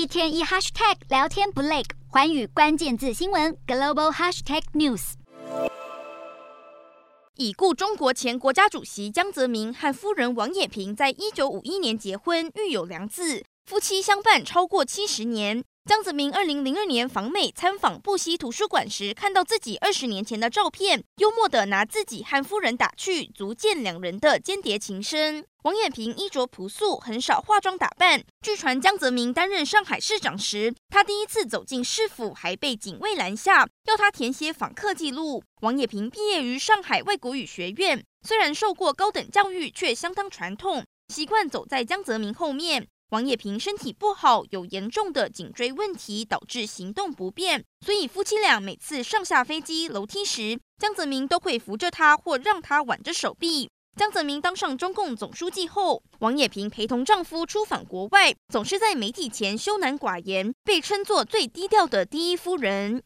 一天一 hashtag 聊天不累，环宇关键字新闻 global hashtag news。已故中国前国家主席江泽民和夫人王冶平在一九五一年结婚，育有两子，夫妻相伴超过七十年。江泽民二零零二年访美参访布希图书馆时，看到自己二十年前的照片，幽默地拿自己和夫人打趣，足见两人的间谍情深。王冶平衣着朴素，很少化妆打扮。据传江泽民担任上海市长时，他第一次走进市府还被警卫拦下，要他填写访客记录。王冶平毕业于上海外国语学院，虽然受过高等教育，却相当传统，习惯走在江泽民后面。王野平身体不好，有严重的颈椎问题，导致行动不便，所以夫妻俩每次上下飞机楼梯时，江泽民都会扶着他或让他挽着手臂。江泽民当上中共总书记后，王野平陪同丈夫出访国外，总是在媒体前羞赧寡言，被称作最低调的第一夫人。